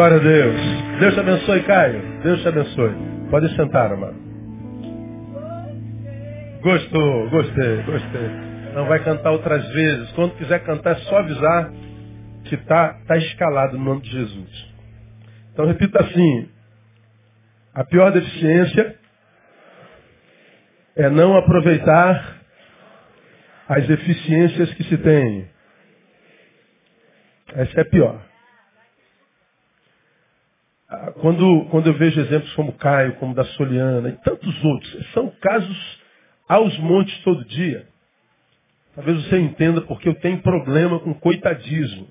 Glória a Deus. Deus te abençoe, Caio. Deus te abençoe. Pode sentar, amado. Gostou, gostei, gostei. Não vai cantar outras vezes. Quando quiser cantar, é só avisar que está tá escalado no nome de Jesus. Então repita assim. A pior deficiência é não aproveitar as eficiências que se tem. Essa é a pior. Quando, quando eu vejo exemplos como Caio, como da Soliana e tantos outros, são casos aos montes todo dia. Talvez você entenda porque eu tenho problema com coitadismo.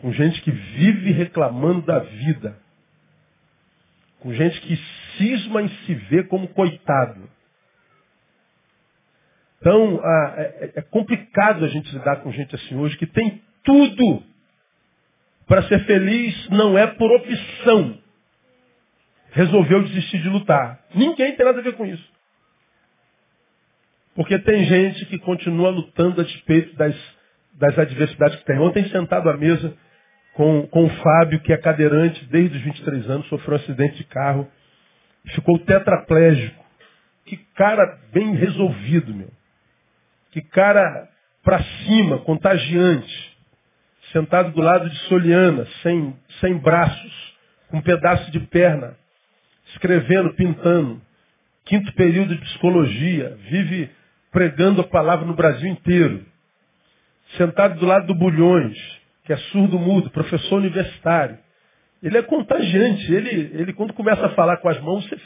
Com gente que vive reclamando da vida. Com gente que cisma em se ver como coitado. Então, ah, é, é complicado a gente lidar com gente assim hoje que tem tudo para ser feliz não é por opção. Resolveu desistir de lutar. Ninguém tem nada a ver com isso. Porque tem gente que continua lutando a despeito das, das adversidades que tem. Ontem, sentado à mesa com, com o Fábio, que é cadeirante desde os 23 anos, sofreu um acidente de carro, ficou tetraplégico. Que cara bem resolvido, meu. Que cara para cima, contagiante sentado do lado de Soliana, sem, sem braços, com um pedaço de perna, escrevendo, pintando. Quinto período de psicologia, vive pregando a palavra no Brasil inteiro. Sentado do lado do Bulhões, que é surdo-mudo, professor universitário. Ele é contagiante. Ele, ele, quando começa a falar com as mãos, você,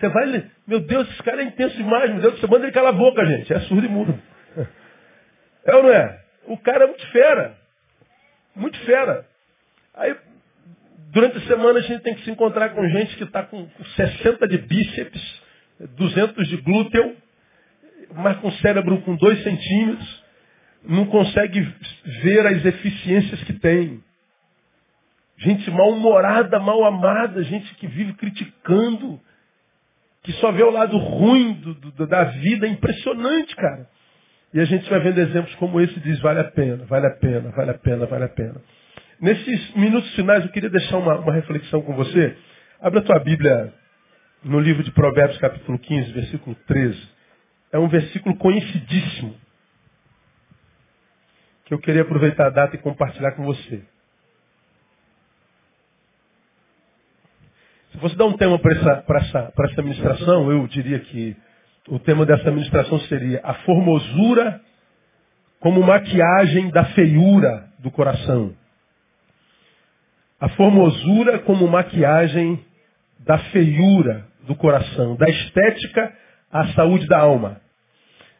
você vai. Meu Deus, esse cara é intenso demais. Meu Deus, você manda ele calar a boca, gente. É surdo e mudo. É ou não é? O cara é muito fera. Muito fera. Aí, durante a semana, a gente tem que se encontrar com gente que está com 60 de bíceps, 200 de glúteo, mas com cérebro com 2 centímetros, não consegue ver as eficiências que tem. Gente mal-humorada, mal-amada, gente que vive criticando, que só vê o lado ruim do, do, da vida. É impressionante, cara. E a gente vai vendo exemplos como esse diz, vale a pena, vale a pena, vale a pena, vale a pena. Nesses minutos finais eu queria deixar uma, uma reflexão com você. Abra a tua Bíblia no livro de Provérbios, capítulo 15, versículo 13. É um versículo conhecidíssimo. Que eu queria aproveitar a data e compartilhar com você. Se você dá um tema para essa, essa, essa ministração, eu diria que o tema dessa ministração seria a formosura como maquiagem da feiura do coração. A formosura como maquiagem da feiura do coração, da estética à saúde da alma.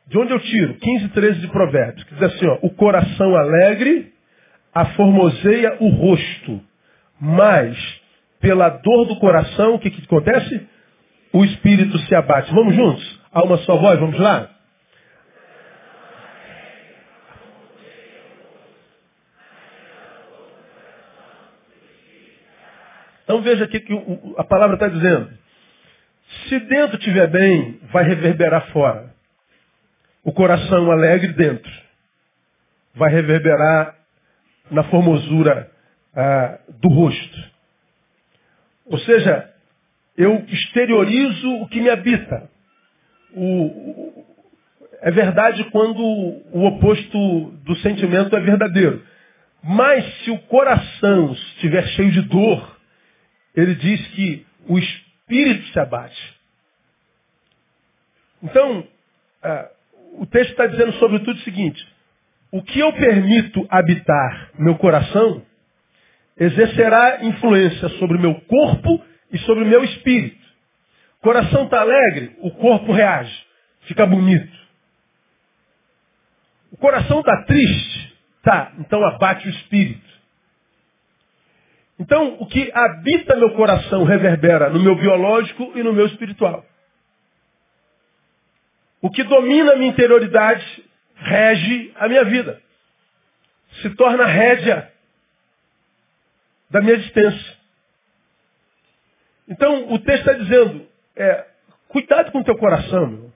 De onde eu tiro? 15, 13 de Provérbios, que diz assim, ó, o coração alegre aformoseia o rosto, mas pela dor do coração, o que, que acontece? O espírito se abate. Vamos juntos? A uma só voz, vamos lá? Então veja aqui que a palavra está dizendo. Se dentro estiver bem, vai reverberar fora. O coração alegre dentro. Vai reverberar na formosura ah, do rosto. Ou seja, eu exteriorizo o que me habita o, é verdade quando o oposto do sentimento é verdadeiro. Mas se o coração estiver cheio de dor, ele diz que o espírito se abate. Então, é, o texto está dizendo sobretudo o seguinte: o que eu permito habitar meu coração exercerá influência sobre meu corpo e sobre meu espírito. Coração está alegre, o corpo reage, fica bonito. O coração está triste, tá, então abate o espírito. Então, o que habita meu coração reverbera no meu biológico e no meu espiritual. O que domina a minha interioridade rege a minha vida. Se torna rédea da minha existência. Então, o texto está dizendo, é, cuidado com o teu coração, meu.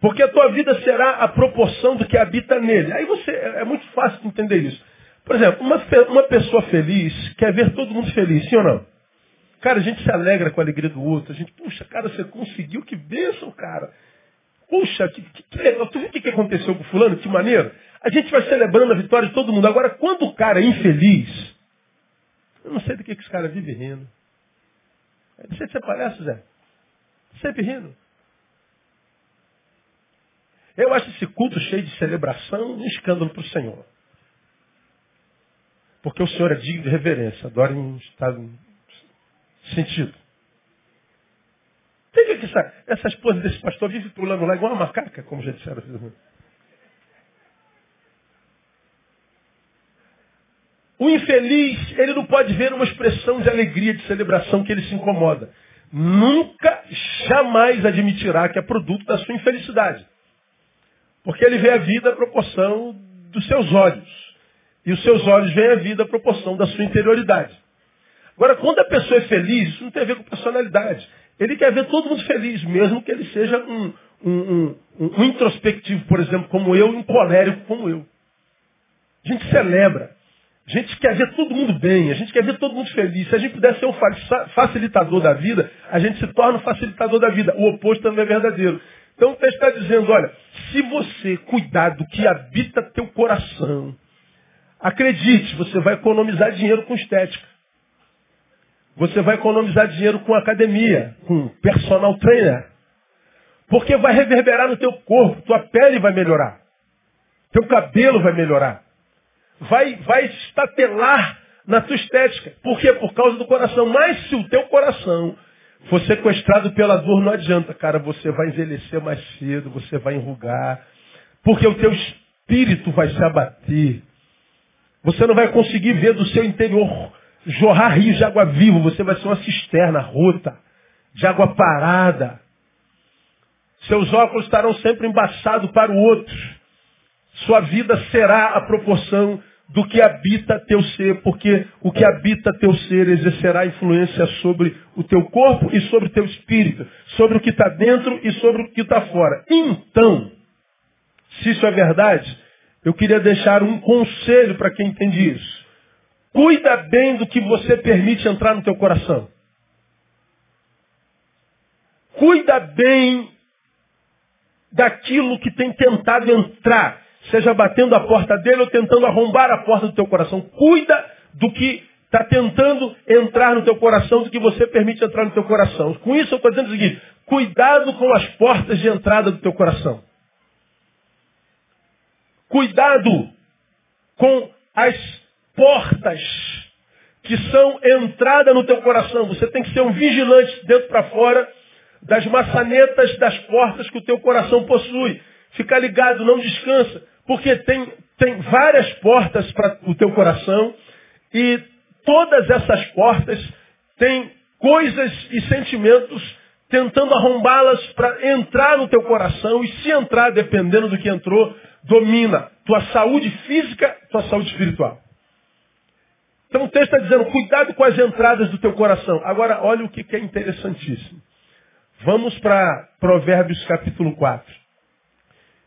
Porque a tua vida será a proporção do que habita nele. Aí você, é, é muito fácil de entender isso. Por exemplo, uma, uma pessoa feliz quer ver todo mundo feliz, sim ou não? Cara, a gente se alegra com a alegria do outro. A gente, puxa, cara, você conseguiu, que bênção, cara. Puxa, que, que, que legal. Tu viu o que, aconteceu com o fulano? Que maneiro. A gente vai celebrando a vitória de todo mundo. Agora, quando o cara é infeliz, eu não sei do que, que esse cara vive rindo. Você, você parece, Zé? Sempre rindo. Eu acho esse culto cheio de celebração um escândalo para o Senhor. Porque o Senhor é digno de reverência, adora em estado sentido. Tem que essa, essa esposa desse pastor vive pulando lá igual uma macaca, como já disseram. O infeliz, ele não pode ver uma expressão de alegria, de celebração que ele se incomoda. Nunca, jamais admitirá que é produto da sua infelicidade. Porque ele vê a vida à proporção dos seus olhos. E os seus olhos veem a vida à proporção da sua interioridade. Agora, quando a pessoa é feliz, isso não tem a ver com personalidade. Ele quer ver todo mundo feliz, mesmo que ele seja um, um, um, um introspectivo, por exemplo, como eu, um colérico como eu. A gente celebra. A gente quer ver todo mundo bem, a gente quer ver todo mundo feliz. Se a gente puder ser um facilitador da vida, a gente se torna um facilitador da vida. O oposto também é verdadeiro. Então o texto está dizendo, olha, se você cuidar do que habita teu coração, acredite, você vai economizar dinheiro com estética. Você vai economizar dinheiro com academia, com personal trainer. Porque vai reverberar no teu corpo, tua pele vai melhorar. Teu cabelo vai melhorar. Vai, vai estatelar na tua estética. Por quê? Por causa do coração. Mas se o teu coração for sequestrado pela dor, não adianta, cara. Você vai envelhecer mais cedo, você vai enrugar. Porque o teu espírito vai se abater. Você não vai conseguir ver do seu interior jorrar rios de água viva. Você vai ser uma cisterna rota, de água parada. Seus óculos estarão sempre embaçados para o outro. Sua vida será a proporção do que habita teu ser, porque o que habita teu ser exercerá influência sobre o teu corpo e sobre o teu espírito, sobre o que está dentro e sobre o que está fora. Então, se isso é verdade, eu queria deixar um conselho para quem entende isso. Cuida bem do que você permite entrar no teu coração. Cuida bem daquilo que tem tentado entrar seja batendo a porta dele ou tentando arrombar a porta do teu coração. Cuida do que está tentando entrar no teu coração, do que você permite entrar no teu coração. Com isso eu estou dizendo o seguinte, cuidado com as portas de entrada do teu coração. Cuidado com as portas que são entrada no teu coração. Você tem que ser um vigilante dentro para fora das maçanetas das portas que o teu coração possui. Fica ligado, não descansa. Porque tem, tem várias portas para o teu coração e todas essas portas têm coisas e sentimentos tentando arrombá-las para entrar no teu coração e se entrar, dependendo do que entrou, domina tua saúde física, tua saúde espiritual. Então o texto está dizendo, cuidado com as entradas do teu coração. Agora, olha o que é interessantíssimo. Vamos para Provérbios capítulo 4.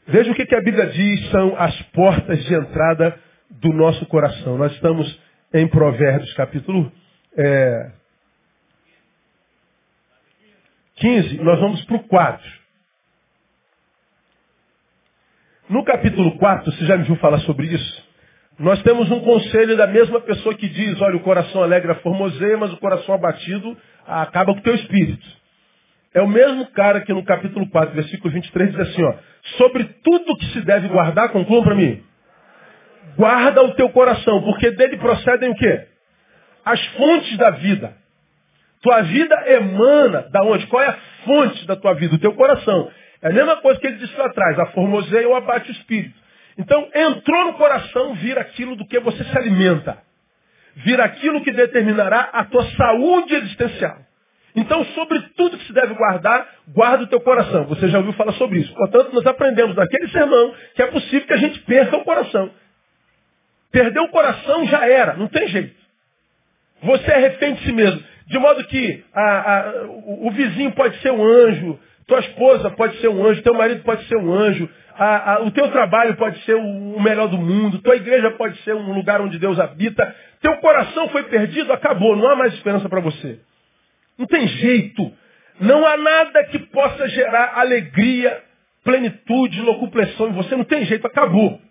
Veja o que, que a Bíblia diz são as portas de entrada do nosso coração. Nós estamos em Provérbios capítulo é, 15, nós vamos para o 4. No capítulo 4, você já me viu falar sobre isso? Nós temos um conselho da mesma pessoa que diz, olha, o coração alegre formoseia, mas o coração abatido acaba com o teu espírito. É o mesmo cara que no capítulo 4, versículo 23, diz assim, ó, sobre tudo que se deve guardar, conclua para mim. Guarda o teu coração, porque dele procedem o quê? As fontes da vida. Tua vida emana da onde? Qual é a fonte da tua vida? O teu coração. É a mesma coisa que ele disse lá atrás, a formoseia ou abate o espírito. Então, entrou no coração, vira aquilo do que você se alimenta. Vira aquilo que determinará a tua saúde existencial. Então, sobre tudo que se deve guardar, guarda o teu coração. Você já ouviu falar sobre isso. Portanto, nós aprendemos naquele sermão que é possível que a gente perca o coração. Perder o coração já era, não tem jeito. Você é refém de si mesmo. De modo que a, a, o, o, vizinho pode ser um anjo, Tua esposa pode ser um anjo, teu marido pode ser um anjo, a, o teu trabalho pode ser o, o melhor do mundo, tua igreja pode ser um lugar onde Deus habita. Teu coração foi perdido, acabou, não há mais esperança para você. Não tem jeito. Não há nada que possa gerar alegria, plenitude, locupressão em você. Não tem jeito, acabou.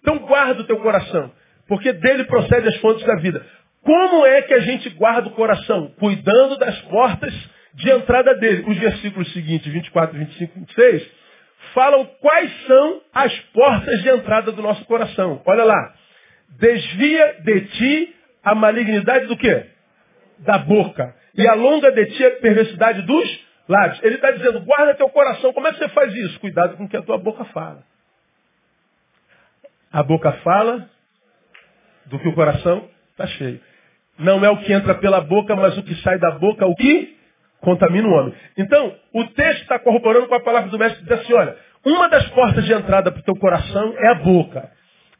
Então guarda o teu coração, porque dele procede as fontes da vida. Como é que a gente guarda o coração? Cuidando das portas de entrada dele. Os versículos seguintes, 24, 25, 26, falam quais são as portas de entrada do nosso coração. Olha lá. Desvia de ti a malignidade do quê? Da boca. E alonga de ti a perversidade dos lábios. Ele está dizendo, guarda teu coração. Como é que você faz isso? Cuidado com o que a tua boca fala. A boca fala do que o coração está cheio. Não é o que entra pela boca, mas o que sai da boca, o que contamina o homem. Então, o texto está corroborando com a palavra do mestre, diz assim, olha, uma das portas de entrada para o teu coração é a boca.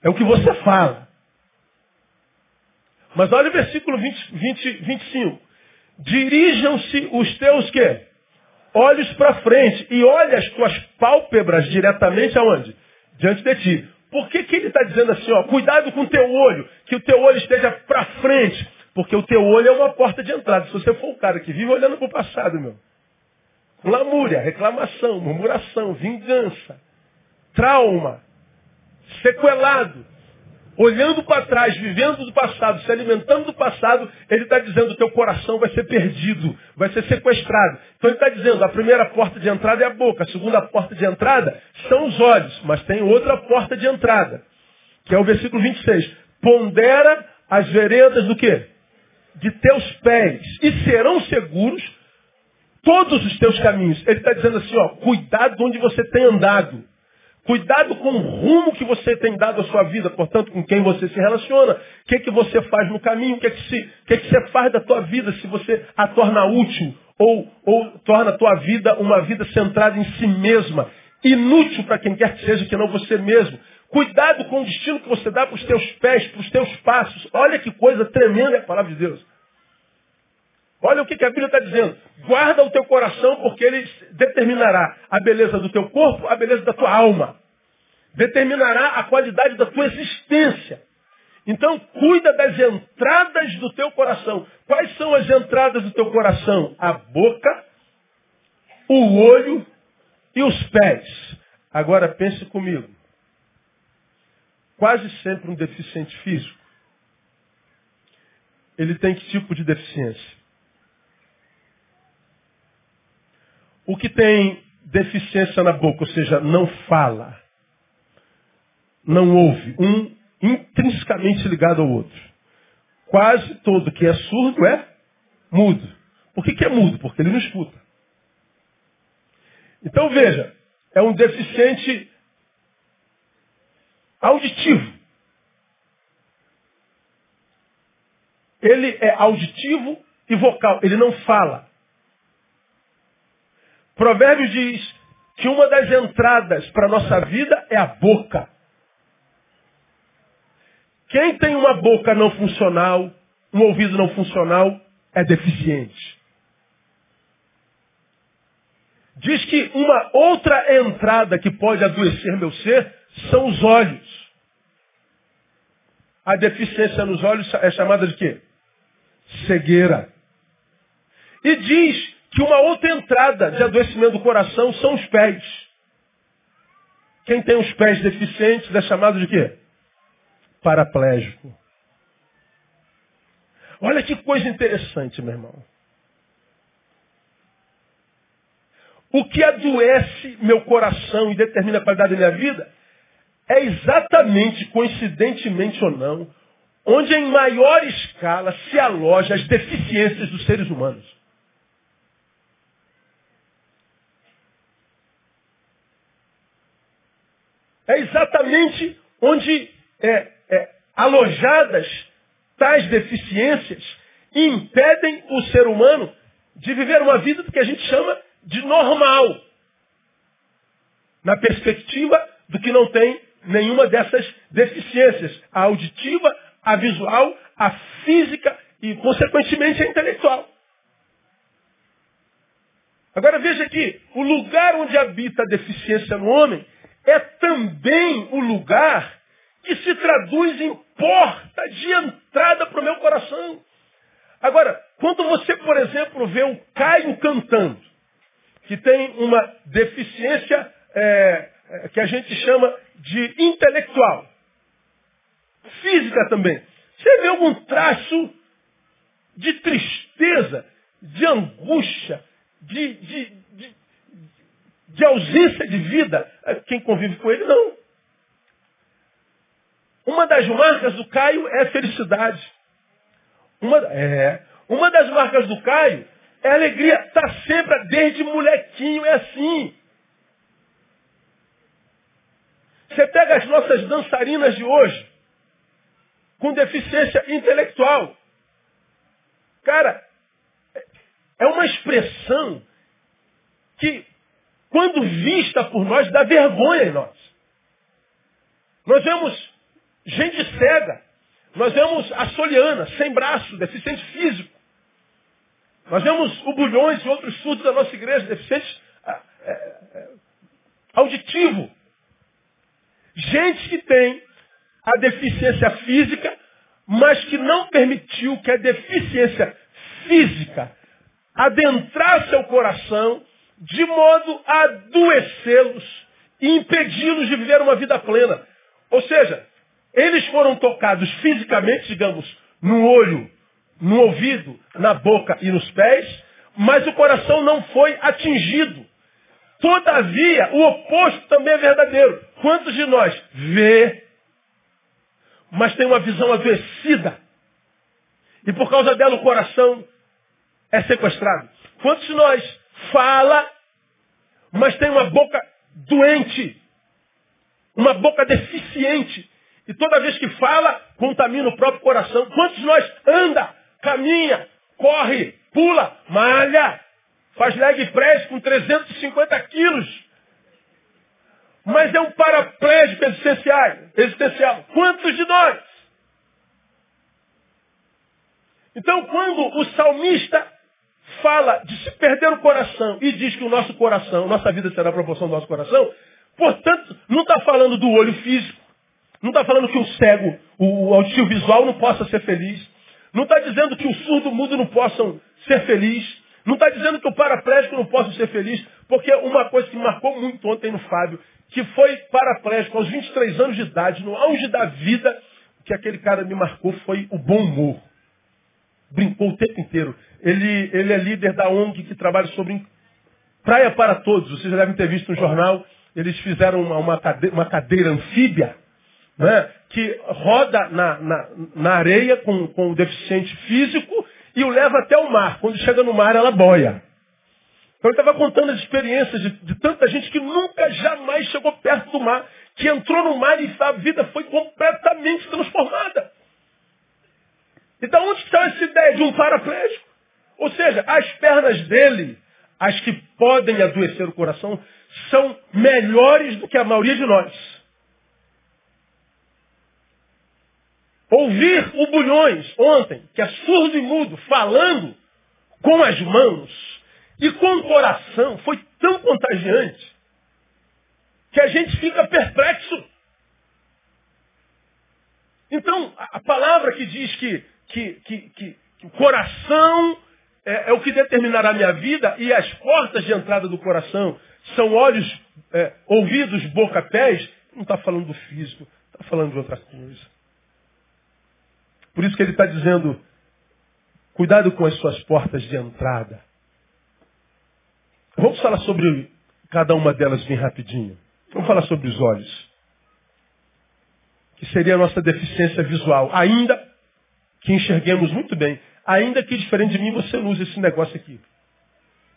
É o que você fala. Mas olha o versículo 20, 20, 25. Dirijam-se os teus quê? Olhos para frente e olha as tuas pálpebras diretamente aonde? Diante de ti. Por que, que ele está dizendo assim, ó, cuidado com o teu olho, que o teu olho esteja para frente? Porque o teu olho é uma porta de entrada. Se você for o cara que vive olhando para o passado, meu. Lamúria, reclamação, murmuração, vingança, trauma, sequelado, olhando para trás, vivendo do passado, se alimentando do passado, ele está dizendo que teu coração vai ser perdido, vai ser sequestrado. Então ele está dizendo, a primeira porta de entrada é a boca, a segunda porta de entrada são os olhos, mas tem outra porta de entrada, que é o versículo 26. Pondera as veredas do quê? de teus pés e serão seguros todos os teus caminhos. Ele está dizendo assim, ó, cuidado onde você tem andado. Cuidado com o rumo que você tem dado à sua vida, portanto, com quem você se relaciona, o que, que você faz no caminho, o que, que, se, que, que você faz da tua vida, se você a torna útil ou, ou torna a tua vida uma vida centrada em si mesma, inútil para quem quer que seja, que não você mesmo. Cuidado com o destino que você dá para os teus pés, para os teus passos. Olha que coisa tremenda é a palavra de Deus. Olha o que, a Bíblia está dizendo. Guarda o teu coração, porque ele determinará a beleza do teu corpo, a beleza da tua alma. Determinará a qualidade da tua existência. Então, cuida das entradas do teu coração. Quais são as entradas do teu coração? A boca, o olho e os pés. Agora pense comigo quase sempre um deficiente físico, ele tem que tipo de deficiência? O que tem deficiência na boca, ou seja, não fala, não ouve, um intrinsecamente ligado ao outro. Quase todo que é surdo é mudo. Por que, que é mudo? Porque ele não escuta. Então veja, é um deficiente auditivo. Ele é auditivo e vocal, ele não fala. Provérbios diz que uma das entradas para a nossa vida é a boca. Quem tem uma boca não funcional, um ouvido não funcional, é deficiente. Diz que uma outra entrada que pode adoecer meu ser são os olhos. A deficiência nos olhos é chamada de quê? Cegueira. E diz que uma outra entrada de adoecimento do coração são os pés. Quem tem os pés deficientes é chamado de quê? Paraplégico. Olha que coisa interessante, meu irmão. O que adoece meu coração e determina a qualidade da minha vida é exatamente, coincidentemente ou não, onde em maior escala se aloja as deficiências dos seres humanos. É exatamente onde é, é, alojadas tais deficiências impedem o ser humano de viver uma vida que a gente chama de normal. Na perspectiva do que não tem nenhuma dessas deficiências. A auditiva, a visual, a física e, consequentemente, a intelectual. Agora veja que o lugar onde habita a deficiência no homem é também o lugar que se traduz em porta de entrada para o meu coração. Agora, quando você, por exemplo, vê o Caio cantando, que tem uma deficiência é, é, que a gente chama de intelectual, física também, você vê algum traço de tristeza, de angústia, de, de, de, ausência de vida? Quem convive com ele, não. Uma das marcas do Caio é felicidade. Uma, é, uma das marcas do Caio é alegria. Está sempre, desde molequinho, é assim. Você pega as nossas dançarinas de hoje, com deficiência intelectual. Cara, é uma expressão que, quando vista por nós, dá vergonha em nós. Nós vemos gente cega. Nós vemos a Soliana, sem braço, deficiente físico. Nós vemos o Bulhões e outros surdos da nossa igreja, deficientes é, é, auditivo. Gente que tem a deficiência física, mas que não permitiu que a deficiência física adentrar seu coração de modo a adoecê-los e impedi-los de viver uma vida plena. Ou seja, eles foram tocados fisicamente, digamos, no olho, no ouvido, na boca e nos pés, mas o coração não foi atingido. Todavia, o oposto também é verdadeiro. Quantos de nós vê, mas tem uma visão adoecida? E por causa dela o coração é sequestrado. Quantos de nós fala, mas tem uma boca doente? Uma boca deficiente? E toda vez que fala, contamina o próprio coração. Quantos de nós anda, caminha, corre, pula, malha, faz leg press com 350 quilos, mas é um paraplégico existencial. existencial. Quantos de nós? Então, quando o salmista fala de se perder o coração e diz que o nosso coração, nossa vida será a proporção do nosso coração, portanto, não está falando do olho físico, não está falando que o cego, o auditivo visual não possa ser feliz. Não está dizendo que o surdo mudo não possam ser feliz. Não está dizendo que o paraplégico não possa ser feliz. Porque uma coisa que marcou muito ontem no Fábio, que foi paraplégico aos 23 anos de idade, no auge da vida, que aquele cara me marcou foi o bom humor. Brincou o tempo inteiro. Ele, ele é líder da ONG que trabalha sobre Praia para Todos. Vocês já devem ter visto no jornal. Eles fizeram uma, uma, cadeira, uma cadeira anfíbia né, que roda na, na, na areia com, com o deficiente físico e o leva até o mar. Quando chega no mar, ela boia. Então ele estava contando as experiências de, de, tanta gente que nunca, jamais chegou perto do mar, que entrou no mar e a vida foi completamente transformada. Então onde está essa ideia de um paraplégico? Ou seja, as pernas dele, as que podem adoecer o coração, são melhores do que a maioria de nós. Ouvir o Bulhões ontem, que é surdo e mudo, falando com as mãos e com o coração, foi tão contagiante que a gente fica perplexo. Então, a palavra que diz que, que, que, que, que o coração é, é, o que determinará a minha vida e as portas de entrada do coração são olhos, é, ouvidos, boca, pés, não está falando do físico, está falando de outra coisa. Por isso que ele está dizendo, cuidado com as suas portas de entrada. Vamos falar sobre cada uma delas bem rapidinho. Vamos falar sobre os olhos. Que seria a nossa deficiência visual. Ainda que enxerguemos muito bem. Ainda que diferente de mim você use esse negócio aqui.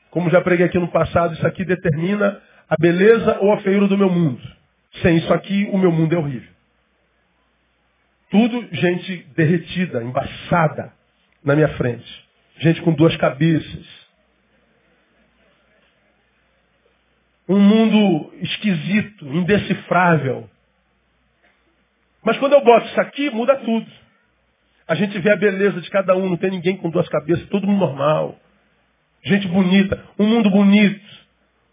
Como já preguei aqui no passado, isso aqui determina a beleza ou a feiura do meu mundo. Sem isso aqui, o meu mundo é horrível. Tudo gente derretida, embaçada na minha frente. Gente com duas cabeças. Um mundo esquisito, indecifrável. Mas quando eu boto isso aqui, muda tudo. A gente vê a beleza de cada um, não tem ninguém com duas cabeças, todo mundo normal. gente bonita, um mundo bonito,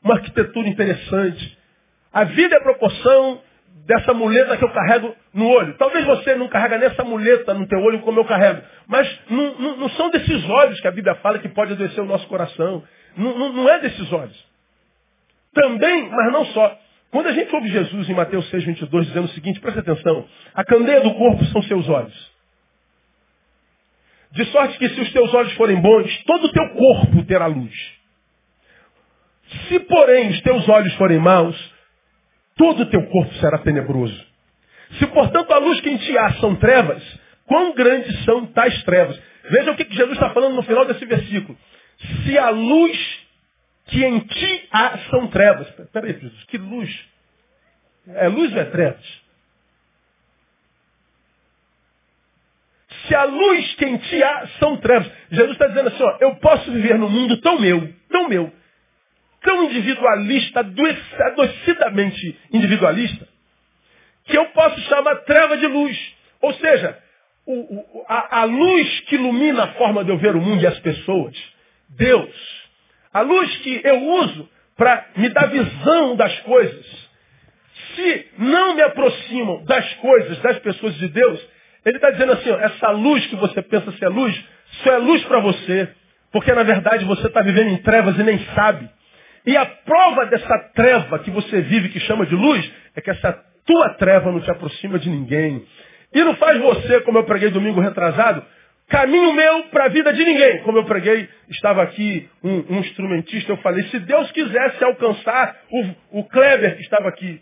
uma arquitetura interessante. A vida é a proporção dessa muleta que eu carrego no olho. Talvez você não carrega nessa muleta no teu olho como eu carrego. Mas não, não, não são desses olhos que a Bíblia fala que pode adoecer o nosso coração. Não, não, é desses olhos. Também, mas não só. Quando a gente ouve Jesus em Mateus 6, 22, dizendo o seguinte, presta atenção. A candeia do corpo são seus olhos. De sorte que se os teus olhos forem bons, todo o teu corpo terá luz. Se, porém, os teus olhos forem maus, todo o teu corpo será tenebroso. Se, portanto, a luz que em ti há são trevas, quão grandes são tais trevas? Veja o que Jesus está falando no final desse versículo. Se a luz que em ti há são trevas. Peraí, Jesus, que luz? É luz ou é trevas? Se a luz que em ti há são trevas. Jesus está dizendo assim, ó, eu posso viver num mundo tão meu, tão meu, tão individualista, adoecidamente individualista, que eu posso chamar treva de luz. Ou seja, o, o, a, a luz que ilumina a forma de eu ver o mundo e as pessoas, Deus, a luz que eu uso para me dar visão das coisas, se não me aproximam das coisas, das pessoas de Deus, ele está dizendo assim, ó, essa luz que você pensa ser luz, só é luz para você, porque na verdade você está vivendo em trevas e nem sabe. E a prova dessa treva que você vive, que chama de luz, é que essa tua treva não te aproxima de ninguém. E não faz você, como eu preguei domingo retrasado, caminho meu para a vida de ninguém. Como eu preguei, estava aqui um, um, instrumentista, eu falei, se Deus quisesse alcançar o, o Kleber que estava aqui,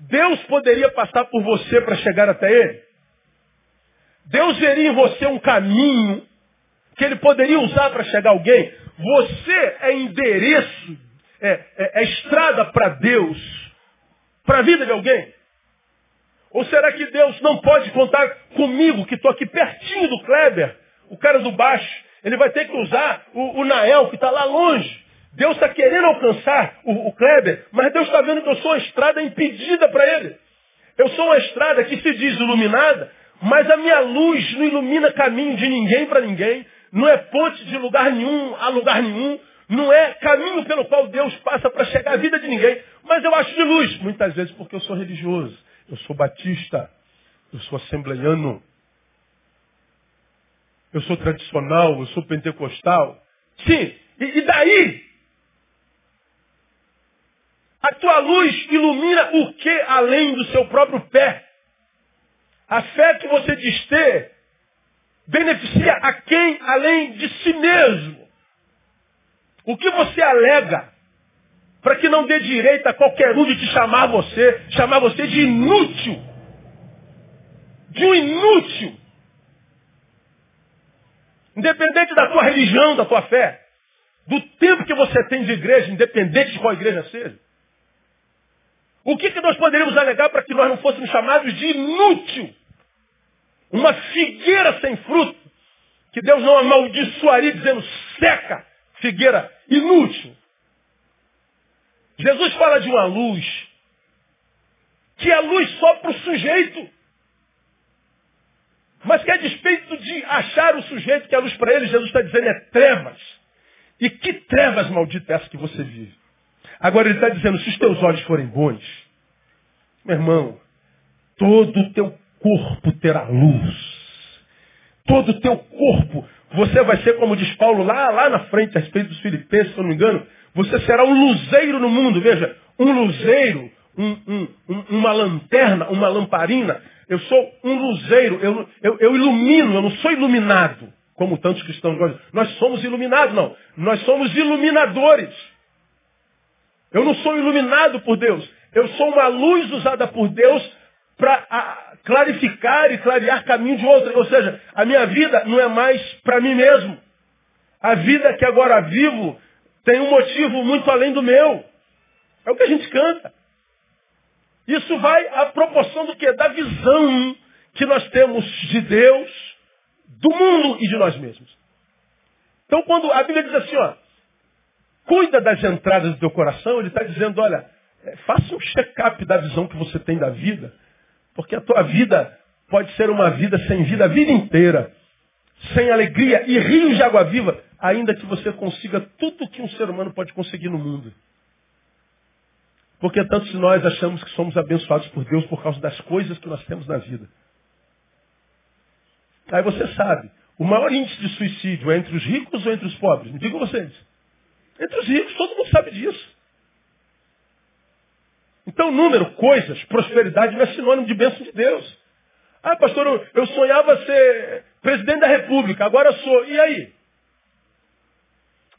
Deus poderia passar por você para chegar até ele? Deus veria em você um caminho que ele poderia usar para chegar a alguém? Você é endereço, é, é, é estrada para Deus, para a vida de alguém? Ou será que Deus não pode contar comigo, que estou aqui pertinho do Kleber, o cara do baixo? Ele vai ter que usar o, o Nael, que está lá longe. Deus está querendo alcançar o, o Kleber, mas Deus está vendo que eu sou uma estrada impedida para ele. Eu sou uma estrada que se diz iluminada, mas a minha luz não ilumina caminho de ninguém para ninguém, não é ponte de lugar nenhum a lugar nenhum, não é caminho pelo qual Deus passa para chegar à vida de ninguém, mas eu acho de luz, muitas vezes porque eu sou religioso. Eu sou batista. Eu sou assembleiano. Eu sou tradicional. Eu sou pentecostal. Sim. E, e daí? A tua luz ilumina o que além do seu próprio pé? A fé que você diz ter beneficia a quem além de si mesmo? O que você alega? para que não dê direito a qualquer um de te chamar você, chamar você de inútil. De um inútil. Independente da tua religião, da tua fé. Do tempo que você tem de igreja, independente de qual igreja seja. O que, que nós poderíamos alegar para que nós não fôssemos chamados de inútil? Uma figueira sem fruto. Que Deus não amaldiçoaria dizendo seca, figueira inútil. Jesus fala de uma luz que é luz só para o sujeito. Mas que a despeito de achar o sujeito que é luz para ele, Jesus está dizendo é trevas. E que trevas maldita é essa que você vive? Agora ele está dizendo, se os teus olhos forem bons, meu irmão, todo o teu corpo terá luz. Todo o teu corpo. Você vai ser, como diz Paulo lá, lá na frente, a respeito dos filipenses, se eu não me engano, você será um luzeiro no mundo. Veja, um luzeiro, um, um, uma lanterna, uma lamparina. Eu sou um luzeiro, eu, eu, eu ilumino, eu não sou iluminado, como tantos cristãos gostam. Nós somos iluminados, não. Nós somos iluminadores. Eu não sou iluminado por Deus. Eu sou uma luz usada por Deus para clarificar e clarear caminho de outro. Ou seja, a minha vida não é mais para mim mesmo. A vida que agora vivo tem um motivo muito além do meu. É o que a gente canta. Isso vai à proporção do que? Da visão que nós temos de Deus, do mundo e de nós mesmos. Então quando a Bíblia diz assim, ó, cuida das entradas do teu coração, ele está dizendo, olha, é, faça um check-up da visão que você tem da vida, porque a tua vida pode ser uma vida sem vida a vida inteira, sem alegria e rios de água viva ainda que você consiga tudo que um ser humano pode conseguir no mundo. Porque tantos de nós achamos que somos abençoados por Deus por causa das coisas que nós temos na vida. Aí você sabe, o maior índice de suicídio é entre os ricos ou entre os pobres? Me digam vocês. Entre os ricos, todo mundo sabe disso. Então, número, coisas, prosperidade não é sinônimo de bênção de Deus. Ah, pastor, eu sonhava ser presidente da república, agora sou. E aí?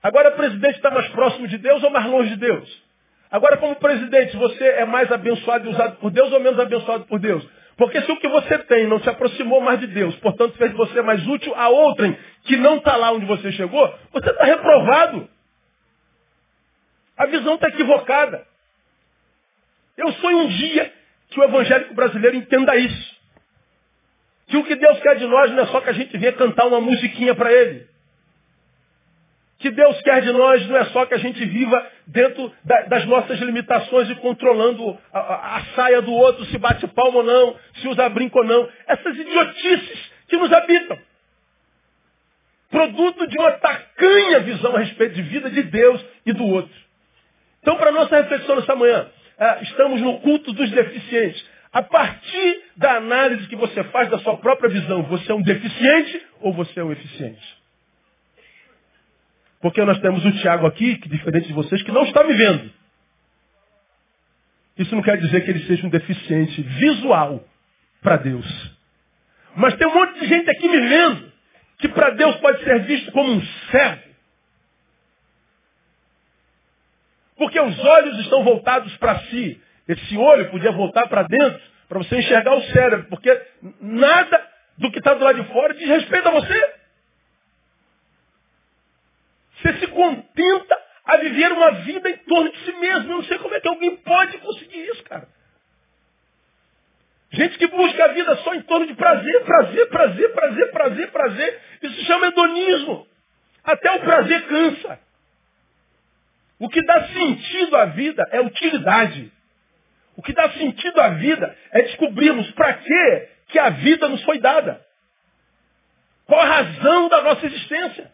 Agora o presidente está mais próximo de Deus ou mais longe de Deus? Agora, como presidente, você é mais abençoado e usado por Deus ou menos abençoado por Deus? Porque se o que você tem não te aproximou mais de Deus, portanto fez você mais útil a outrem que não está lá onde você chegou, você está reprovado. A visão está equivocada. Eu sonho um dia que o evangélico brasileiro entenda isso. Que o que Deus quer de nós não é só que a gente venha cantar uma musiquinha para Ele. Que Deus quer de nós não é só que a gente viva dentro da, das nossas limitações e controlando a, a, a, saia do outro, se bate palma ou não, se usa brinco ou não. Essas idiotices que nos habitam. Produto de uma tacanha visão a respeito de vida de Deus e do outro. Então, para nossa reflexão nessa manhã, é, estamos no culto dos deficientes. A partir da análise que você faz da sua própria visão, você é um deficiente ou você é um eficiente? Porque nós temos o Tiago aqui, que diferente de vocês, que não está me vendo. Isso não quer dizer que ele seja um deficiente visual para Deus. Mas tem um monte de gente aqui me vendo, que para Deus pode ser visto como um servo. Porque os olhos estão voltados para si. Esse olho podia voltar para dentro, para você enxergar o cérebro, porque nada do que está do lado de fora diz respeito a você. Você se contenta a viver uma vida em torno de si mesmo. Eu não sei como é que alguém pode conseguir isso, cara. Gente que busca a vida só em torno de prazer, prazer, prazer, prazer, prazer, prazer. Isso se chama hedonismo. Até o prazer cansa. O que dá sentido à vida é utilidade. O que dá sentido à vida é descobrirmos para que que a vida nos foi dada. Qual a razão da nossa existência?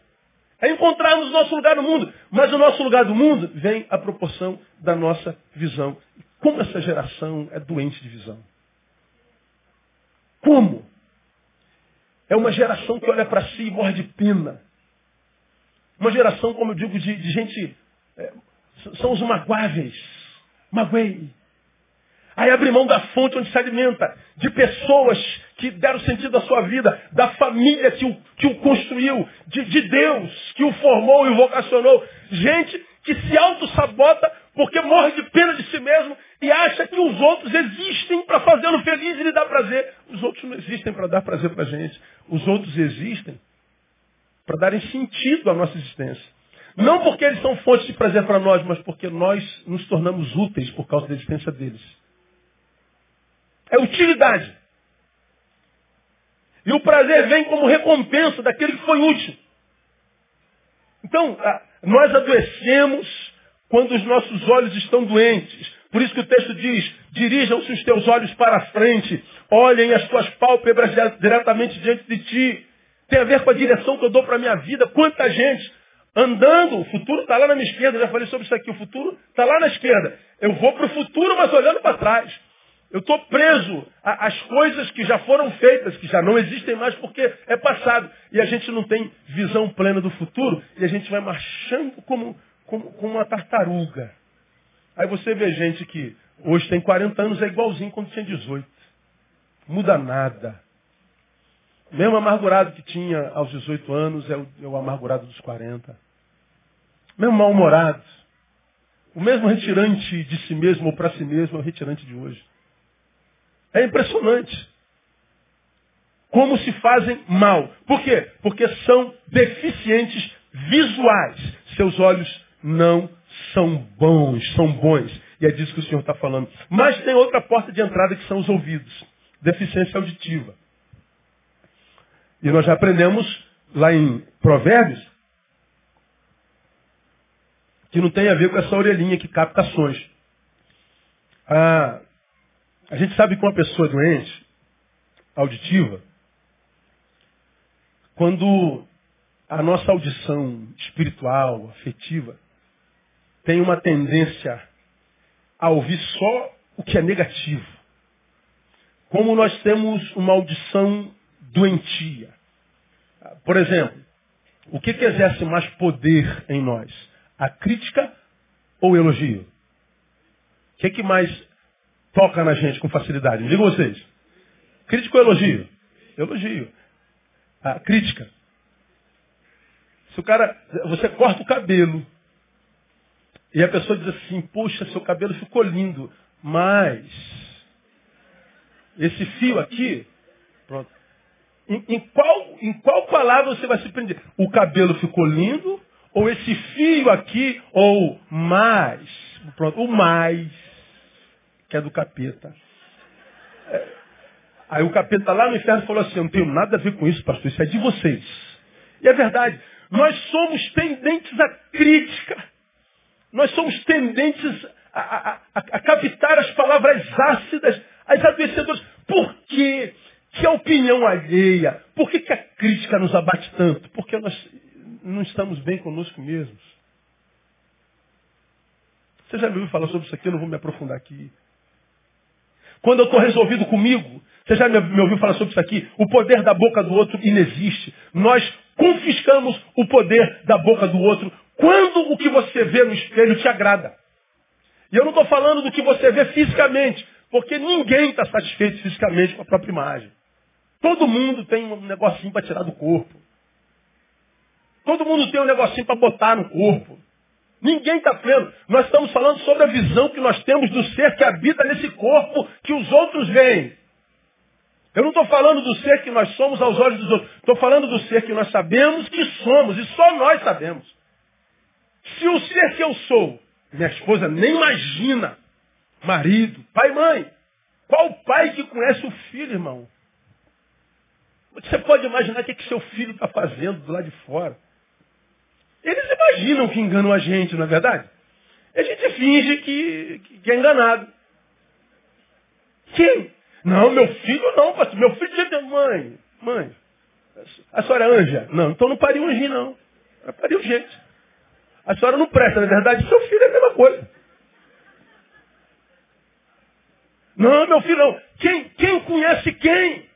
É encontrarmos nosso lugar no mundo. Mas o nosso lugar do mundo vem à proporção da nossa visão. Como essa geração é doente de visão? Como? É uma geração que olha para si e morre de pena. Uma geração, como eu digo, de, de gente. É, são os magoáveis. Magoei. Aí abre mão da fonte onde se alimenta, de pessoas que deram sentido à sua vida, da família que o, que o construiu, de, de Deus que o formou e o vocacionou. Gente que se auto-sabota porque morre de pena de si mesmo e acha que os outros existem para fazê-lo feliz e lhe dar prazer. Os outros não existem para dar prazer para a gente. Os outros existem para darem sentido à nossa existência. Não porque eles são fontes de prazer para nós, mas porque nós nos tornamos úteis por causa da existência deles. É utilidade. E o prazer vem como recompensa daquele que foi útil. Então, nós adoecemos quando os nossos olhos estão doentes. Por isso que o texto diz, dirijam-se os teus olhos para a frente, olhem as tuas pálpebras diretamente diante de ti. Tem a ver com a direção que eu dou para a minha vida. Quanta gente andando, o futuro está lá na minha esquerda, já falei sobre isso aqui, o futuro está lá na esquerda. Eu vou para o futuro, mas olhando para trás. Eu estou preso às coisas que já foram feitas, que já não existem mais porque é passado. E a gente não tem visão plena do futuro e a gente vai marchando como, como, como uma tartaruga. Aí você vê gente que hoje tem 40 anos, é igualzinho quando tinha 18. Muda nada. Mesmo amargurado que tinha aos 18 anos é o, é o amargurado dos 40. Mesmo mal-humorado. O mesmo retirante de si mesmo ou para si mesmo é o retirante de hoje. É impressionante. Como se fazem mal. Por quê? Porque são deficientes visuais. Seus olhos não são bons, são bons. E é disso que o Senhor está falando. Mas tem outra porta de entrada que são os ouvidos. Deficiência auditiva. E nós já aprendemos lá em Provérbios que não tem a ver com essa orelhinha que capta sons. Ah, a gente sabe que uma pessoa doente, auditiva, quando a nossa audição espiritual, afetiva, tem uma tendência a ouvir só o que é negativo. Como nós temos uma audição doentia. Por exemplo, o que, que exerce mais poder em nós? A crítica ou o elogio? O que, que mais toca na gente com facilidade? Me digam vocês. Crítica ou elogio? Elogio. A crítica. Se o cara, você corta o cabelo e a pessoa diz assim, poxa, seu cabelo ficou lindo, mas esse fio aqui, pronto. Em, em, qual, em qual palavra você vai se prender? O cabelo ficou lindo? Ou esse fio aqui? Ou mais? Pronto, o mais, que é do capeta. É, aí o capeta lá no inferno falou assim, eu não tenho nada a ver com isso, pastor, isso é de vocês. E é verdade. Nós somos tendentes à crítica. Nós somos tendentes a, a, a, a captar as palavras ácidas, as adoecedoras. Por quê? Que a opinião alheia? Por que, que a crítica nos abate tanto? Porque nós não estamos bem conosco mesmos. Você já me ouviu falar sobre isso aqui? Eu não vou me aprofundar aqui. Quando eu estou resolvido comigo, você já me ouviu falar sobre isso aqui? O poder da boca do outro inexiste. Nós confiscamos o poder da boca do outro quando o que você vê no espelho te agrada. E eu não estou falando do que você vê fisicamente, porque ninguém está satisfeito fisicamente com a própria imagem. Todo mundo tem um negocinho para tirar do corpo. Todo mundo tem um negocinho para botar no corpo. Ninguém está pleno. Nós estamos falando sobre a visão que nós temos do ser que habita nesse corpo que os outros veem. Eu não estou falando do ser que nós somos aos olhos dos outros. Estou falando do ser que nós sabemos que somos. E só nós sabemos. Se o ser que eu sou, minha esposa nem imagina, marido, pai e mãe. Qual pai que conhece o filho, irmão? Você pode imaginar o que, é que seu filho está fazendo do lado de fora. Eles imaginam que enganam a gente, não é verdade? A gente finge que, que é enganado. Quem? Não, meu filho não, pastor. Meu filho tinha mãe. Mãe. A senhora é anja? Não, então não pariu anjinho, não. Ela pariu gente. A senhora não presta, na verdade, seu filho é a mesma coisa. Não, meu filho não. Quem, quem conhece quem?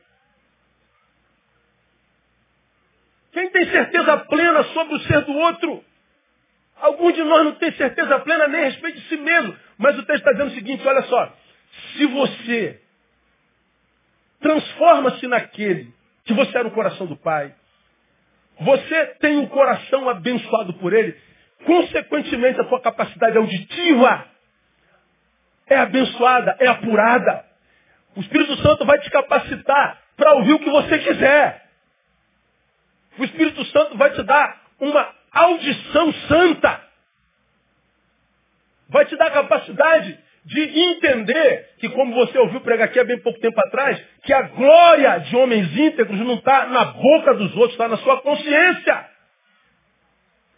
Quem tem certeza plena sobre o ser do outro? Algum de nós não tem certeza plena nem a respeito de si mesmo. Mas o texto está dizendo o seguinte, olha só. Se você transforma-se naquele que você era no coração do Pai, você tem um coração abençoado por Ele, consequentemente a sua capacidade auditiva é abençoada, é apurada. O Espírito Santo vai te capacitar para ouvir o que você quiser. O Espírito Santo vai te dar uma audição santa. Vai te dar a capacidade de entender que, como você ouviu pregar aqui há bem pouco tempo atrás, que a glória de homens íntegros não está na boca dos outros, está na sua consciência.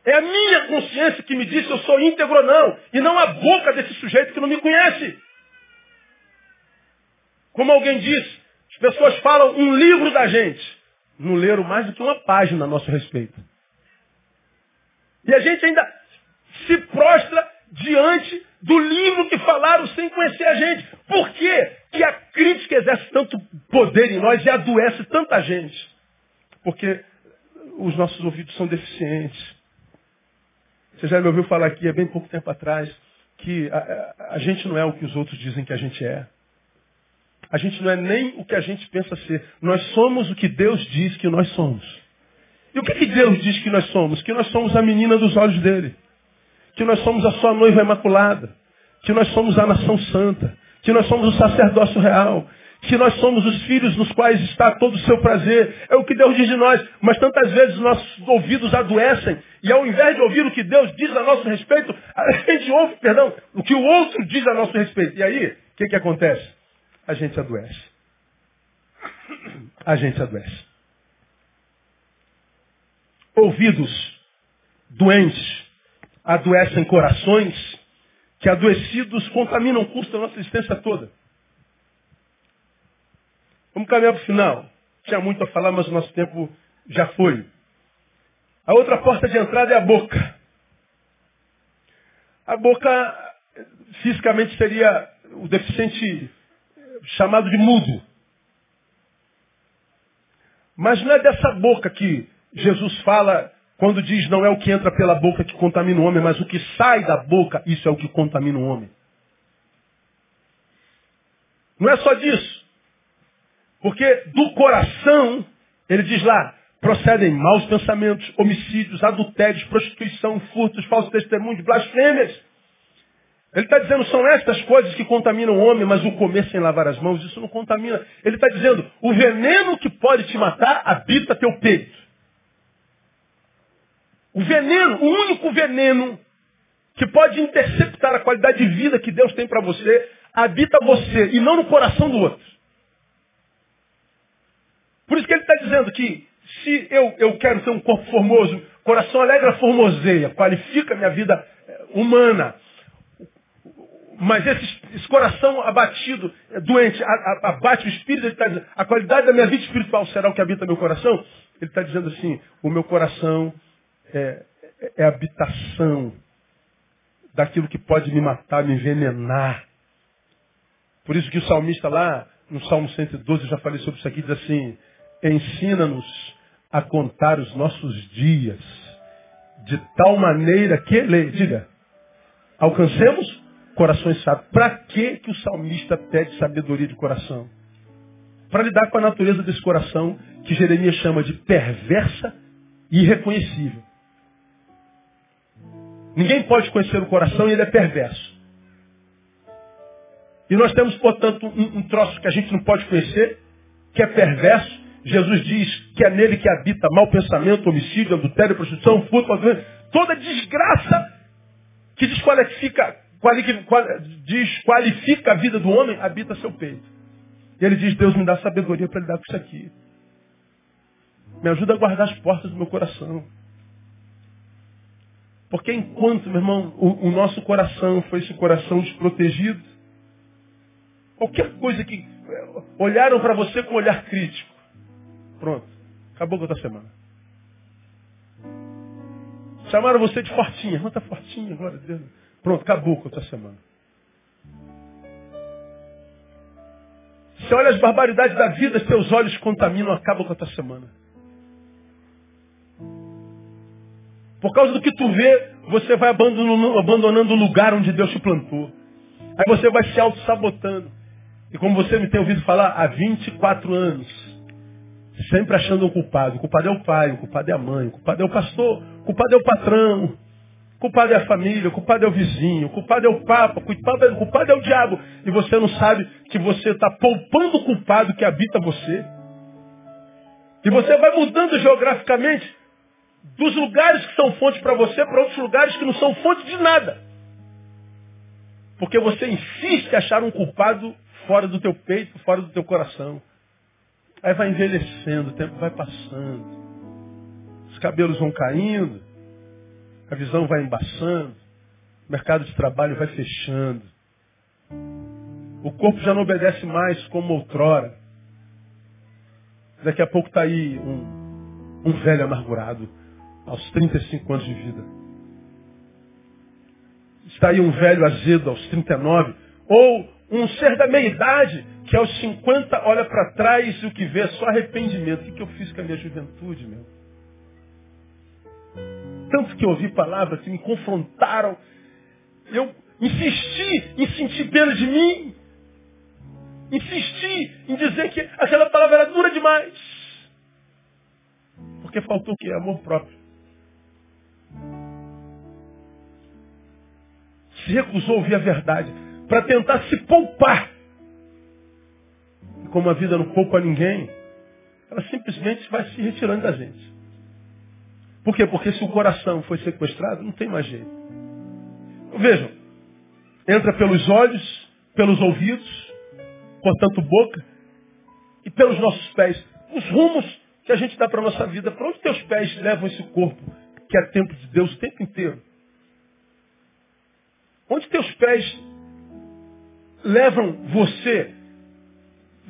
É a minha consciência que me diz se eu sou íntegro ou não, e não a boca desse sujeito que não me conhece. Como alguém disse, as pessoas falam um livro da gente não leram mais do que uma página a nosso respeito. E a gente ainda se prostra diante do livro que falaram sem conhecer a gente. Por quê? que a crítica exerce tanto poder em nós e adoece tanta gente? Porque os nossos ouvidos são deficientes. Você já me ouviu falar aqui há bem pouco tempo atrás que a, a, a gente não é o que os outros dizem que a gente é. A gente não é nem o que a gente pensa ser. Nós somos o que Deus diz que nós somos. E o que, que Deus diz que nós somos? Que nós somos a menina dos olhos dele. Que nós somos a sua noiva imaculada. Que nós somos a nação santa. Que nós somos o sacerdócio real. Que nós somos os filhos nos quais está todo o seu prazer. É o que Deus diz de nós. Mas tantas vezes nossos ouvidos adoecem. E ao invés de ouvir o que Deus diz a nosso respeito, a gente ouve, perdão, o que o outro diz a nosso respeito. E aí, o que, que acontece? A gente adoece. A gente adoece. Ouvidos doentes adoecem corações que adoecidos contaminam o curso da nossa existência toda. Vamos caminhar para o final. Tinha muito a falar, mas o nosso tempo já foi. A outra porta de entrada é a boca. A boca, fisicamente, seria o deficiente chamado de mudo. Mas não é dessa boca que Jesus fala quando diz não é o que entra pela boca que contamina o homem, mas o que sai da boca, isso é o que contamina o homem. Não é só disso. Porque do coração, ele diz lá, procedem maus pensamentos, homicídios, adultérios, prostituição, furtos, falsos testemunhos, blasfêmias. Ele está dizendo, são estas coisas que contaminam o homem, mas o comer sem lavar as mãos, isso não contamina. Ele está dizendo, o veneno que pode te matar habita teu peito. O veneno, o único veneno que pode interceptar a qualidade de vida que Deus tem para você, habita você e não no coração do outro. Por isso que ele está dizendo que se eu, eu quero ter um corpo formoso, coração alegre formoseia, qualifica minha vida eh, humana. Mas esse, esse coração abatido, eh, doente, abate o espírito, ele está dizendo, a qualidade da minha vida espiritual será o que habita meu coração? Ele está dizendo assim, o meu coração é, é habitação daquilo que pode me matar, me envenenar. Por isso que o salmista lá, no Salmo 112, eu já falei sobre isso aqui, diz assim, ensina-nos a contar os nossos dias, de tal maneira que, diga, alcancemos corações sábios. Para que, que o salmista pede sabedoria de coração? Para lidar com a natureza desse coração que Jeremias chama de perversa e irreconhecível. Ninguém pode conhecer o coração e ele é perverso. E nós temos, portanto, um, um troço que a gente não pode conhecer, que é perverso. Jesus diz que é nele que habita mau pensamento, homicídio, adultério, prostituição, furto, toda desgraça que desqualifica, desqualifica a vida do homem, habita seu peito. E ele diz, Deus me dá sabedoria para lidar com isso aqui. Me ajuda a guardar as portas do meu coração. Porque enquanto, meu irmão, o, o nosso coração foi esse coração desprotegido, qualquer coisa que eh, olharam para você com um olhar crítico, pronto, acabou com a tua semana. Chamaram você de fortinha, não está fortinha, agora Deus. Pronto, acabou com a tua semana. Você olha as barbaridades da vida, seus olhos contaminam, acabam com a tua semana. Por causa do que tu vê, você vai abandonando, o lugar onde Deus te plantou. Aí você vai se auto-sabotando. E como você me tem ouvido falar há 24 anos, sempre achando um culpado. O culpado é o pai, o culpado é a mãe, o culpado é o pastor, o culpado é o patrão, o culpado é a família, culpado é o vizinho, culpado é o papa, culpado é, culpado é o diabo. E você não sabe que você está poupando o culpado que habita você. E você vai mudando geograficamente dos lugares que são fontes para você para outros lugares que não são fontes de nada. Porque você insiste em achar um culpado fora do teu peito, fora do teu coração. Aí vai envelhecendo, o tempo vai passando. Os cabelos vão caindo, a visão vai embaçando, o mercado de trabalho vai fechando. O corpo já não obedece mais como outrora. Daqui a pouco está aí um, um velho amargurado aos 35 anos de vida. Está aí um velho azedo aos 39. Ou um ser da meia-idade que aos 50 olha para trás e o que vê é só arrependimento. O que eu fiz com a minha juventude, meu? Tanto que ouvi palavras que me confrontaram. Eu insisti em sentir pena de mim. Insisti em dizer que aquela palavra era dura demais. Porque faltou o que? Amor próprio. se recusou a ouvir a verdade para tentar se poupar. E como a vida não poupa ninguém, ela simplesmente vai se retirando da gente. Por quê? Porque se o coração foi sequestrado, não tem mais jeito. Vejam, entra pelos olhos, pelos ouvidos, portanto boca, e pelos nossos pés. Os rumos que a gente dá para a nossa vida. Para onde teus pés levam esse corpo, que é tempo de Deus o tempo inteiro? Onde teus pés levam você?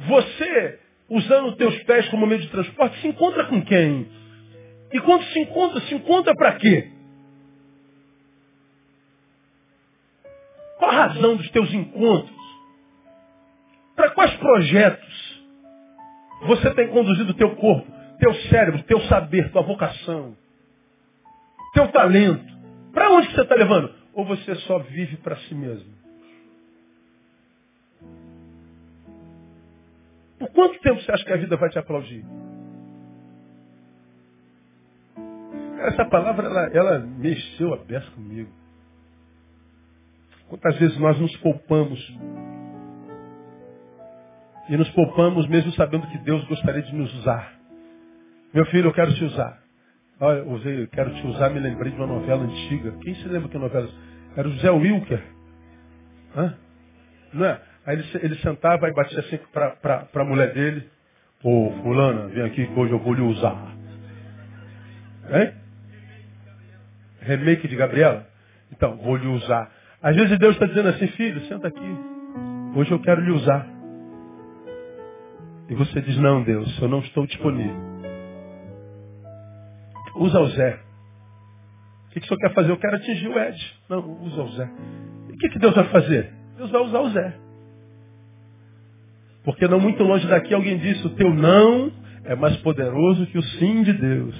Você, usando teus pés como meio de transporte, se encontra com quem? E quando se encontra, se encontra para quê? Qual a razão dos teus encontros? Para quais projetos você tem conduzido o teu corpo, teu cérebro, teu saber, tua vocação, teu talento? Para onde você está levando? Ou você só vive para si mesmo? Por quanto tempo você acha que a vida vai te aplaudir? Essa palavra, ela, ela mexeu a peça comigo. Quantas vezes nós nos poupamos e nos poupamos mesmo sabendo que Deus gostaria de nos usar. Meu filho, eu quero te usar. Olha, usei, eu quero te usar, me lembrei de uma novela antiga. Quem se lembra que novela? Era o Zé Wilker. Hã? Não é? Aí ele, ele sentava e batia assim para a mulher dele. Ô, fulana, vem aqui que hoje eu vou lhe usar. Hein? Remake de Gabriela? Então, vou lhe usar. Às vezes Deus está dizendo assim, filho, senta aqui. Hoje eu quero lhe usar. E você diz, não, Deus, eu não estou disponível. Usa o Zé. O que, que o senhor quer fazer? Eu quero atingir o Ed. Não, usa o Zé. E o que, que Deus vai fazer? Deus vai usar o Zé. Porque não muito longe daqui alguém disse, o teu não é mais poderoso que o sim de Deus.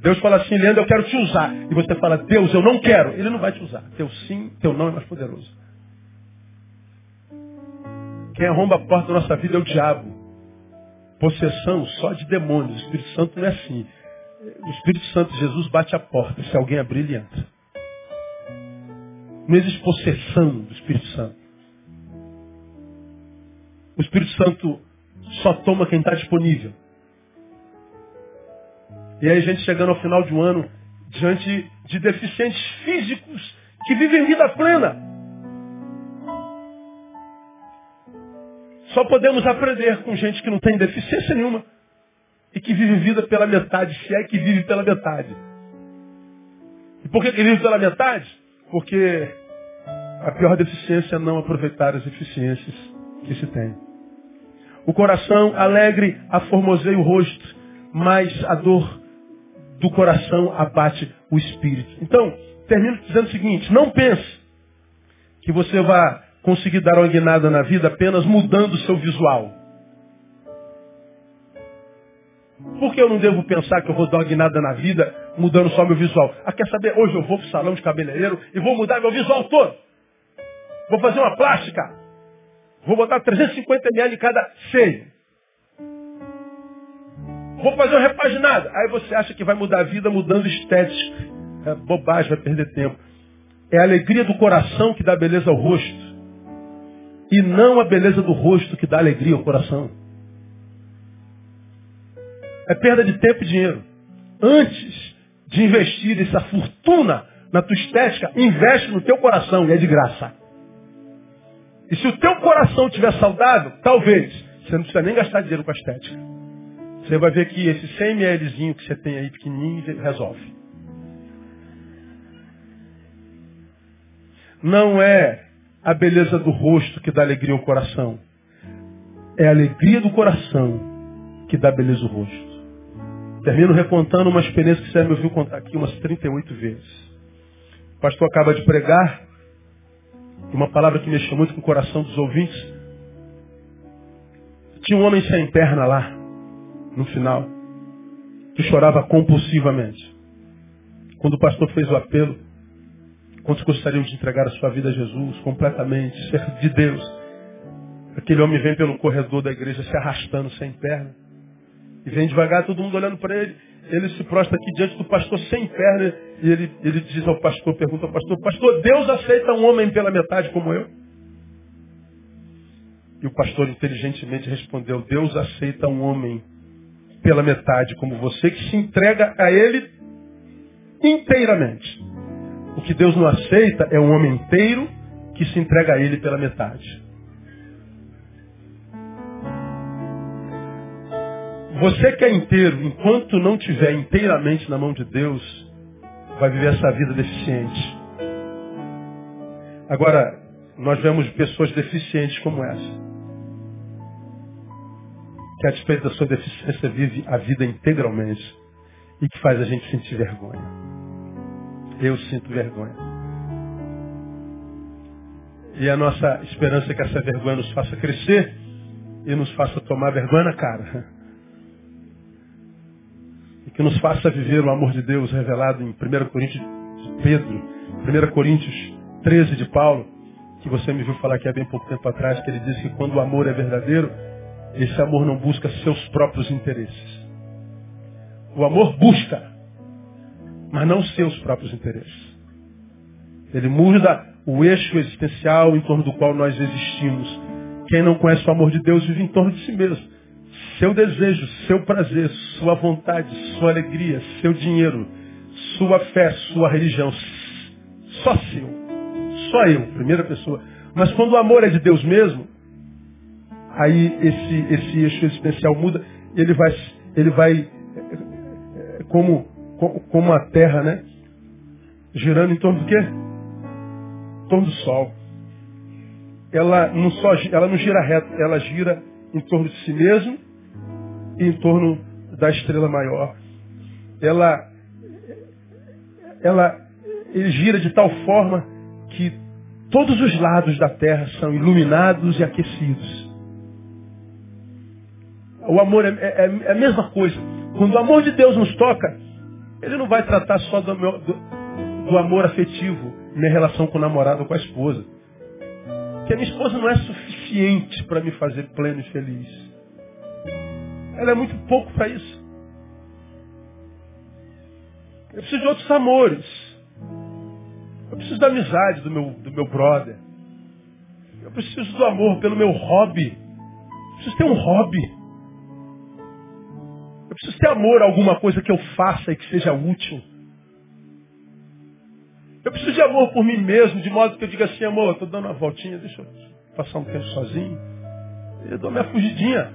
Deus fala assim, Leandro, eu quero te usar. E você fala, Deus, eu não quero. Ele não vai te usar. Teu sim, teu não é mais poderoso. Quem arromba a porta da nossa vida é o diabo. Possessão só de demônios. O Espírito Santo não é assim. O Espírito Santo, Jesus bate a porta. Se alguém abrir, ele entra. Não existe possessão do Espírito Santo. O Espírito Santo só toma quem está disponível. E aí a gente chegando ao final de um ano, diante de deficientes físicos que vivem vida plena. Só podemos aprender com gente que não tem deficiência nenhuma e que vive vida pela metade, se é que vive pela metade. E por que, que vive pela metade? Porque a pior deficiência é não aproveitar as eficiências que se tem. O coração alegre aformoseia o rosto, mas a dor do coração abate o espírito. Então, termino dizendo o seguinte, não pense que você vai conseguir dar uma guinada na vida apenas mudando o seu visual. Por que eu não devo pensar que eu vou dar uma guinada na vida mudando só meu visual? Ah, quer saber? Hoje eu vou para o salão de cabeleireiro e vou mudar meu visual todo. Vou fazer uma plástica. Vou botar 350 ml em cada seio. Vou fazer uma repaginada. Aí você acha que vai mudar a vida mudando estética. É bobagem, vai perder tempo. É a alegria do coração que dá beleza ao rosto. E não a beleza do rosto que dá alegria ao coração. É perda de tempo e dinheiro. Antes de investir essa fortuna na tua estética, investe no teu coração e é de graça. E se o teu coração estiver saudável, talvez você não precisa nem gastar dinheiro com a estética. Você vai ver que esse 100 mlzinho que você tem aí pequenininho resolve. Não é a beleza do rosto que dá alegria ao coração. É a alegria do coração que dá beleza ao rosto. Termino recontando uma experiência que você me ouviu contar aqui umas 38 vezes. O pastor acaba de pregar uma palavra que mexeu muito com o coração dos ouvintes. Tinha um homem sem perna lá no final, que chorava compulsivamente. Quando o pastor fez o apelo, quantos gostariam de entregar a sua vida a Jesus completamente, ser de Deus? Aquele homem vem pelo corredor da igreja se arrastando sem perna. E vem devagar, todo mundo olhando para ele. Ele se prostra aqui diante do pastor sem perna. E ele, ele diz ao pastor, pergunta ao pastor, pastor, Deus aceita um homem pela metade como eu? E o pastor inteligentemente respondeu, Deus aceita um homem pela metade como você, que se entrega a Ele inteiramente. O que Deus não aceita é um homem inteiro que se entrega a Ele pela metade. Você que é inteiro, enquanto não tiver inteiramente na mão de Deus, vai viver essa vida deficiente. Agora, nós vemos pessoas deficientes como essa que a da sua deficiência vive a vida integralmente. e que faz a gente sentir vergonha. Eu sinto vergonha. E a nossa esperança é que essa vergonha nos faça crescer e nos faça tomar vergonha na cara. E que nos faça viver o amor de Deus revelado em 1 Coríntios de Pedro, 1 Coríntios 13 de Paulo, que você me viu falar aqui há bem pouco tempo atrás, que ele diz que quando o amor é verdadeiro, esse amor não busca seus próprios interesses. O amor busca, mas não seus próprios interesses. Ele muda o eixo existencial em torno do qual nós existimos. Quem não conhece o amor de Deus vive em torno de si mesmo. Seu desejo, seu prazer, sua vontade, sua alegria, seu dinheiro, sua fé, sua religião, só seu. Só eu, primeira pessoa. Mas quando o amor é de Deus mesmo, aí esse, esse eixo existencial muda, ele vai, ele vai como, como a terra, né? Girando em torno do quê? Em torno do sol. Ela não, só, ela não gira reto, ela gira em torno de si mesmo e em torno da estrela maior. Ela, ela gira de tal forma que todos os lados da terra são iluminados e aquecidos. O amor é, é, é, a mesma coisa. Quando o amor de Deus nos toca, ele não vai tratar só do, meu, do, do amor afetivo, minha relação com o namorado ou com a esposa. Porque a minha esposa não é suficiente para me fazer pleno e feliz. Ela é muito pouco para isso. Eu preciso de outros amores. Eu preciso da amizade do meu, do meu brother. Eu preciso do amor pelo meu hobby. Eu preciso ter um hobby. Preciso ter amor a alguma coisa que eu faça e que seja útil. Eu preciso de amor por mim mesmo, de modo que eu diga assim, amor, estou dando uma voltinha, deixa eu passar um tempo sozinho. Eu dou minha fugidinha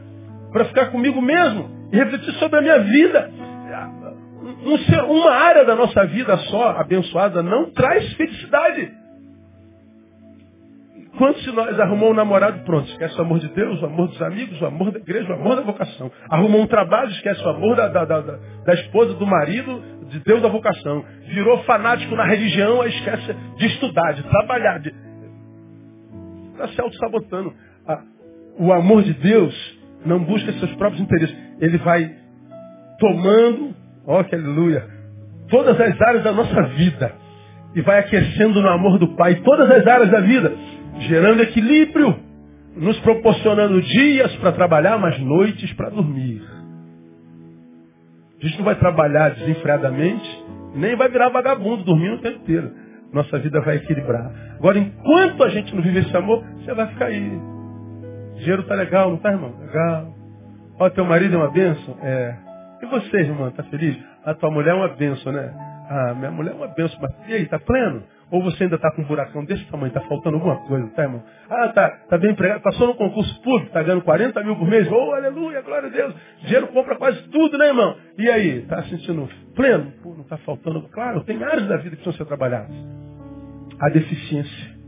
para ficar comigo mesmo e refletir sobre a minha vida um ser, uma área da nossa vida só, abençoada, não traz felicidade. Quando se nós arrumamos um namorado, pronto, esquece o amor de Deus, o amor dos amigos, o amor da igreja, o amor da vocação. Arrumou um trabalho, esquece o amor da, da, da, da esposa, do marido, de Deus da vocação. Virou fanático na religião, aí esquece de estudar, de trabalhar. De... Está se auto-sabotando. O amor de Deus não busca seus próprios interesses. Ele vai tomando Ó, que aleluia. Todas as áreas da nossa vida. E vai aquecendo no amor do Pai todas as áreas da vida, gerando equilíbrio, nos proporcionando dias para trabalhar, mas noites para dormir. A gente não vai trabalhar desenfreadamente, nem vai virar vagabundo dormindo o tempo inteiro. Nossa vida vai equilibrar. Agora, enquanto a gente não vive esse amor, você vai ficar aí. Dinheiro tá legal, não tá, irmão? Legal. Ó, teu marido é uma bênção? É. E você, irmã, tá feliz? A tua mulher é uma benção, né? Ah, minha mulher é uma benção, mas e aí, tá pleno? Ou você ainda está com um buracão desse tamanho, está faltando alguma coisa, tá, irmão? Ah, tá, tá bem empregado, passou no concurso público, tá ganhando 40 mil por mês, oh, aleluia, glória a Deus. Dinheiro compra quase tudo, né, irmão? E aí, tá sentindo pleno? Pô, não está faltando. Claro, tem áreas da vida que precisam ser trabalhadas. A deficiência.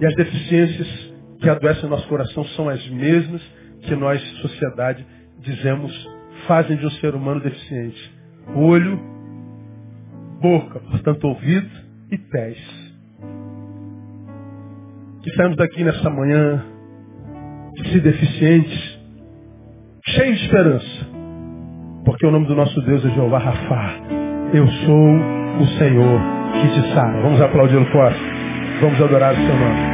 E as deficiências que adoecem o nosso coração são as mesmas que nós, sociedade, dizemos fazem de um ser humano deficiente. Olho, boca, portanto ouvido e pés. Que saímos daqui nessa manhã, se deficientes, cheios de esperança. Porque o nome do nosso Deus é Jeová Rafá. Eu sou o Senhor que te sara. Vamos aplaudir o forte. Vamos adorar o seu nome.